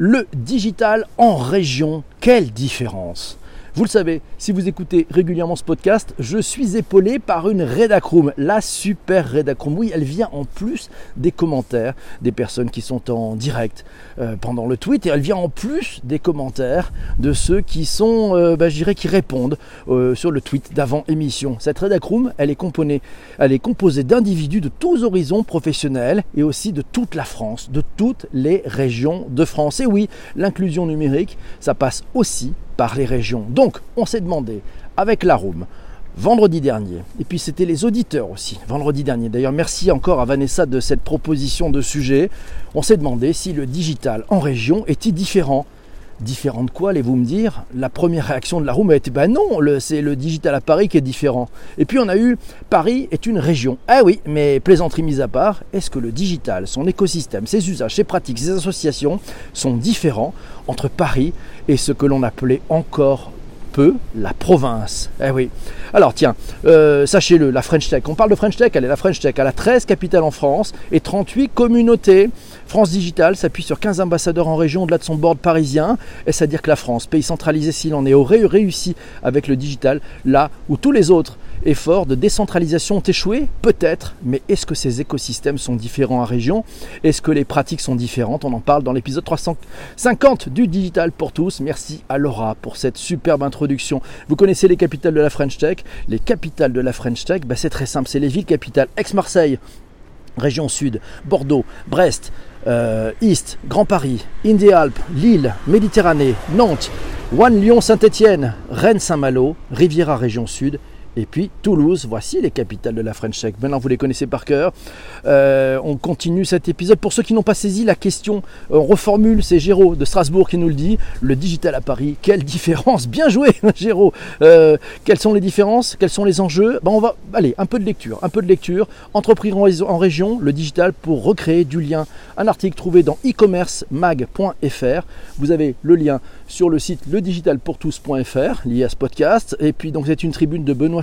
Le digital en région, quelle différence vous le savez, si vous écoutez régulièrement ce podcast, je suis épaulé par une Redacroom, la super Redacroom. Oui, elle vient en plus des commentaires des personnes qui sont en direct euh, pendant le tweet et elle vient en plus des commentaires de ceux qui sont, euh, bah, qui répondent euh, sur le tweet d'avant émission. Cette Redacroom, elle est, composée, elle est composée d'individus de tous horizons professionnels et aussi de toute la France, de toutes les régions de France. Et oui, l'inclusion numérique, ça passe aussi par les régions. Donc, on s'est demandé, avec la Room, vendredi dernier, et puis c'était les auditeurs aussi, vendredi dernier. D'ailleurs, merci encore à Vanessa de cette proposition de sujet. On s'est demandé si le digital en région était différent. Différent de quoi, allez-vous me dire La première réaction de la room a été ben non, c'est le digital à Paris qui est différent. Et puis on a eu Paris est une région. Ah oui, mais plaisanterie mise à part, est-ce que le digital, son écosystème, ses usages, ses pratiques, ses associations sont différents entre Paris et ce que l'on appelait encore peu la province? Eh oui. Alors tiens, euh, sachez-le, la French Tech. On parle de French Tech, elle est la French Tech. Elle a 13 capitales en France et 38 communautés. France Digital s'appuie sur 15 ambassadeurs en région au-delà de son board parisien. Est-ce à dire que la France, pays centralisé s'il en est, aurait réussi avec le digital là où tous les autres efforts de décentralisation ont échoué Peut-être, mais est-ce que ces écosystèmes sont différents en région? Est-ce que les pratiques sont différentes? On en parle dans l'épisode 350 du Digital pour tous. Merci à Laura pour cette superbe introduction. Vous connaissez les capitales de la French Tech? Les capitales de la French Tech, bah, c'est très simple, c'est les villes capitales. Aix-Marseille, région sud, Bordeaux, Brest, euh, East, Grand Paris, Indé-Alpes, Lille, Méditerranée, Nantes, One Lyon Saint-Étienne, Rennes Saint-Malo, Riviera région sud et puis Toulouse, voici les capitales de la French Tech. Maintenant, vous les connaissez par cœur. Euh, on continue cet épisode. Pour ceux qui n'ont pas saisi la question, on reformule. C'est Géraud de Strasbourg qui nous le dit. Le digital à Paris, quelle différence Bien joué, Géraud. Euh, quelles sont les différences? Quels sont les enjeux? Ben, On va, aller un peu de lecture. Un peu de lecture. Entreprise en région, le digital pour recréer du lien. Un article trouvé dans e-commerce-mag.fr. Vous avez le lien sur le site ledigitalpourtous.fr lié à ce podcast. Et puis, donc, c'est une tribune de Benoît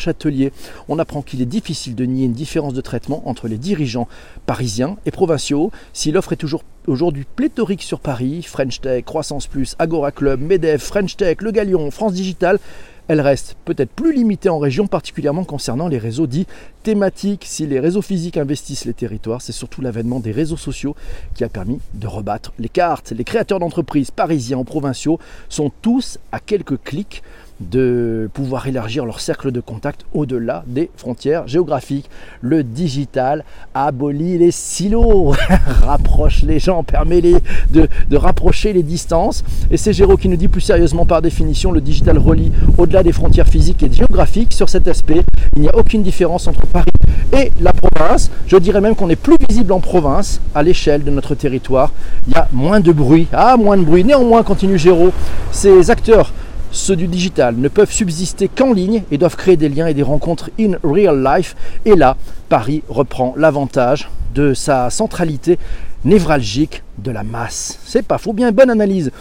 On apprend qu'il est difficile de nier une différence de traitement entre les dirigeants parisiens et provinciaux. Si l'offre est toujours aujourd'hui pléthorique sur Paris, French Tech, Croissance Plus, Agora Club, Medef, French Tech, Le Galion, France Digital, elle reste peut-être plus limitée en région, particulièrement concernant les réseaux dits thématiques. Si les réseaux physiques investissent les territoires, c'est surtout l'avènement des réseaux sociaux qui a permis de rebattre les cartes. Les créateurs d'entreprises parisiens ou provinciaux sont tous à quelques clics de pouvoir élargir leur cercle de contact au-delà des frontières géographiques. Le digital abolit les silos, rapproche les gens, permet les, de, rapprocher les distances. Et c'est Géraud qui nous dit plus sérieusement par définition, le digital relie au-delà des frontières physiques et géographiques. Sur cet aspect, il n'y a aucune différence entre Paris et la province. Je dirais même qu'on est plus visible en province à l'échelle de notre territoire. Il y a moins de bruit. Ah, moins de bruit. Néanmoins, continue Géraud, ces acteurs ceux du digital ne peuvent subsister qu'en ligne et doivent créer des liens et des rencontres in real life. Et là, Paris reprend l'avantage de sa centralité névralgique de la masse. C'est pas faux, bien bonne analyse.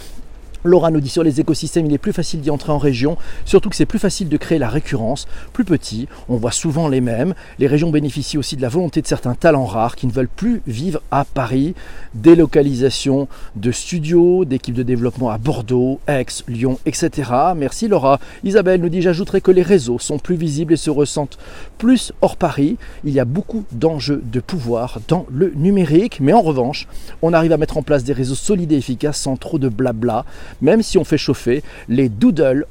Laura nous dit sur les écosystèmes, il est plus facile d'y entrer en région, surtout que c'est plus facile de créer la récurrence. Plus petit, on voit souvent les mêmes. Les régions bénéficient aussi de la volonté de certains talents rares qui ne veulent plus vivre à Paris. Délocalisation de studios, d'équipes de développement à Bordeaux, Aix, Lyon, etc. Merci Laura. Isabelle nous dit j'ajouterai que les réseaux sont plus visibles et se ressentent plus hors Paris. Il y a beaucoup d'enjeux de pouvoir dans le numérique, mais en revanche, on arrive à mettre en place des réseaux solides et efficaces sans trop de blabla même si on fait chauffer les doodles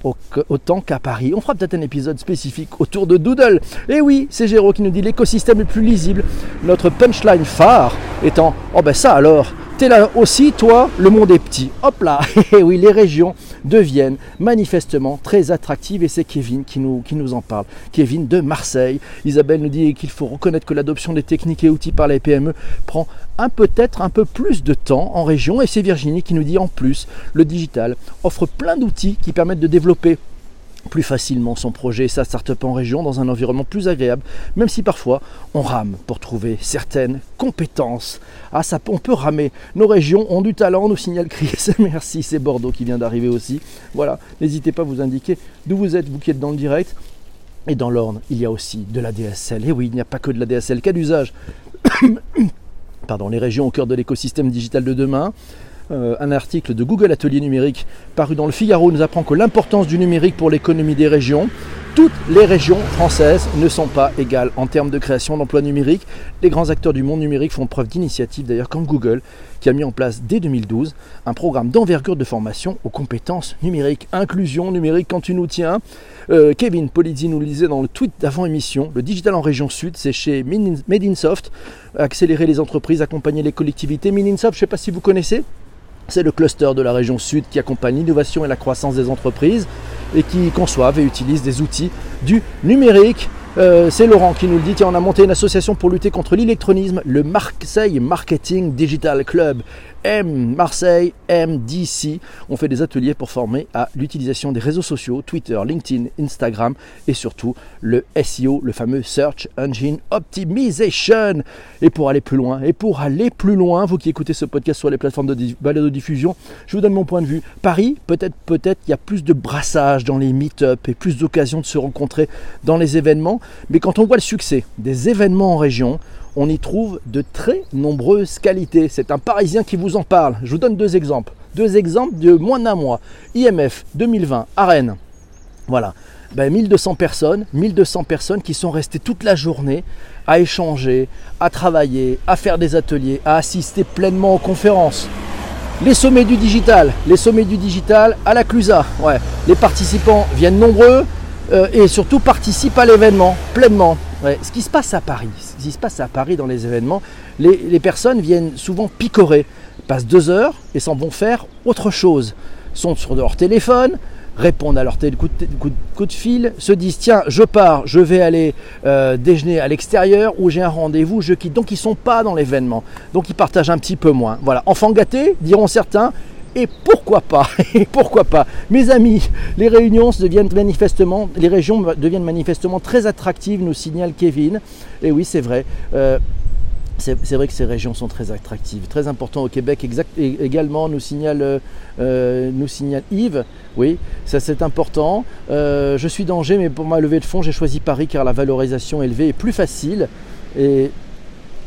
autant qu'à Paris. On fera peut-être un épisode spécifique autour de doodle. Et oui, c'est Géraud qui nous dit l'écosystème est plus lisible. Notre punchline phare étant Oh ben ça alors T'es là aussi, toi, le monde est petit. Hop là Et oui, les régions deviennent manifestement très attractives et c'est Kevin qui nous, qui nous en parle. Kevin de Marseille. Isabelle nous dit qu'il faut reconnaître que l'adoption des techniques et outils par les PME prend un peut-être un peu plus de temps en région et c'est Virginie qui nous dit en plus le digital offre plein d'outils qui permettent de développer plus facilement son projet et sa start-up en région dans un environnement plus agréable, même si parfois on rame pour trouver certaines compétences. Ah, ça, on peut ramer. Nos régions ont du talent, nous signale Chris. Merci, c'est Bordeaux qui vient d'arriver aussi. Voilà, n'hésitez pas à vous indiquer d'où vous êtes, vous qui êtes dans le direct. Et dans l'Orne, il y a aussi de la DSL. Et oui, il n'y a pas que de la DSL, cas d'usage. Pardon, les régions au cœur de l'écosystème digital de demain. Euh, un article de Google Atelier Numérique paru dans le Figaro nous apprend que l'importance du numérique pour l'économie des régions. Toutes les régions françaises ne sont pas égales en termes de création d'emplois numériques. Les grands acteurs du monde numérique font preuve d'initiative, d'ailleurs comme Google, qui a mis en place dès 2012 un programme d'envergure de formation aux compétences numériques. Inclusion numérique quand tu nous tiens. Euh, Kevin Polizzi nous le disait dans le tweet d'avant émission, le digital en région sud, c'est chez Made in Soft, accélérer les entreprises, accompagner les collectivités. Made in Soft, je ne sais pas si vous connaissez, c'est le cluster de la région sud qui accompagne l'innovation et la croissance des entreprises et qui conçoivent et utilisent des outils du numérique. Euh, c'est Laurent qui nous le dit. on a monté une association pour lutter contre l'électronisme, le Marseille Marketing Digital Club. M Marseille, MDC. On fait des ateliers pour former à l'utilisation des réseaux sociaux, Twitter, LinkedIn, Instagram et surtout le SEO, le fameux Search Engine Optimization. Et pour aller plus loin, et pour aller plus loin, vous qui écoutez ce podcast sur les plateformes de balado diffusion, je vous donne mon point de vue. Paris, peut-être, peut-être, il y a plus de brassage dans les meet-up et plus d'occasions de se rencontrer dans les événements. Mais quand on voit le succès des événements en région, on y trouve de très nombreuses qualités. C'est un Parisien qui vous en parle. Je vous donne deux exemples. Deux exemples de moins d'un mois. IMF 2020 à Rennes. Voilà. 1200 ben, personnes, 1200 personnes qui sont restées toute la journée à échanger, à travailler, à faire des ateliers, à assister pleinement aux conférences. Les sommets du digital, les sommets du digital à la Clusa. Les participants viennent nombreux euh, et surtout participent à l'événement pleinement. Ce qui se passe à Paris, ce qui se passe à Paris dans les événements, les, personnes viennent souvent picorer, passent deux heures et s'en vont faire autre chose. Sont sur leur téléphone, répondent à leur coup de, fil, se disent tiens, je pars, je vais aller euh, déjeuner à l'extérieur ou j'ai un rendez-vous, je quitte. Donc ils sont pas dans l'événement. Donc ils partagent un petit peu moins. Voilà, enfant gâté, diront certains, et pourquoi pas Et pourquoi pas Mes amis, les réunions deviennent manifestement, les régions deviennent manifestement très attractives, nous signale Kevin. Et oui, c'est vrai. Euh, c'est vrai que ces régions sont très attractives, très important au Québec également, nous signale, euh, nous signale Yves. Oui, ça c'est important. Euh, je suis d'Angers, mais pour ma levée de fonds, j'ai choisi Paris car la valorisation élevée est plus facile.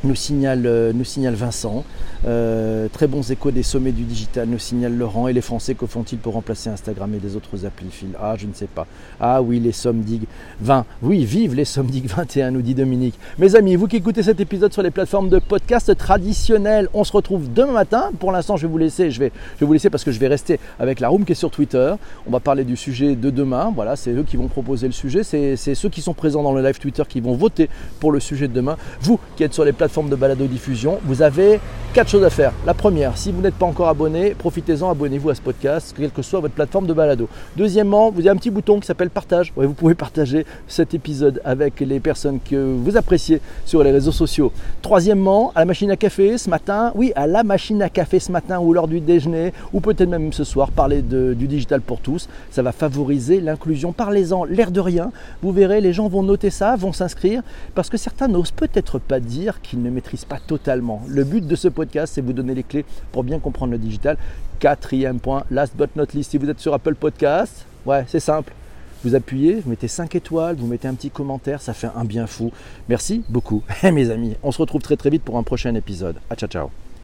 Nous signale, nous signale Vincent. Euh, très bons échos des sommets du digital, nous signale Laurent. Et les Français, que font-ils pour remplacer Instagram et des autres applis fil Ah, je ne sais pas. Ah oui, les Somdig 20. Oui, vive les Somdig 21, nous dit Dominique. Mes amis, vous qui écoutez cet épisode sur les plateformes de podcast traditionnelles, on se retrouve demain matin. Pour l'instant, je vais vous laisser. Je vais, je vais vous laisser parce que je vais rester avec la room qui est sur Twitter. On va parler du sujet de demain. Voilà, c'est eux qui vont proposer le sujet. C'est ceux qui sont présents dans le live Twitter qui vont voter pour le sujet de demain. Vous qui êtes sur les plateformes de balado diffusion, vous avez quatre choses à faire. La première, si vous n'êtes pas encore abonné, profitez-en, abonnez-vous à ce podcast, quelle que soit votre plateforme de balado. Deuxièmement, vous avez un petit bouton qui s'appelle partage. vous pouvez partager cet épisode avec les personnes que vous appréciez sur les réseaux sociaux. Troisièmement, à la machine à café ce matin, oui, à la machine à café ce matin ou lors du déjeuner, ou peut-être même ce soir, parler du digital pour tous. Ça va favoriser l'inclusion. Parlez-en, l'air de rien. Vous verrez, les gens vont noter ça, vont s'inscrire, parce que certains n'osent peut-être pas dire qu'ils ne maîtrisent pas totalement. Le but de ce podcast, c'est vous donner les clés pour bien comprendre le digital. Quatrième point, last but not least, si vous êtes sur Apple Podcast, ouais, c'est simple. Vous appuyez, vous mettez 5 étoiles, vous mettez un petit commentaire, ça fait un bien fou. Merci beaucoup, mes amis. On se retrouve très très vite pour un prochain épisode. À ciao ciao.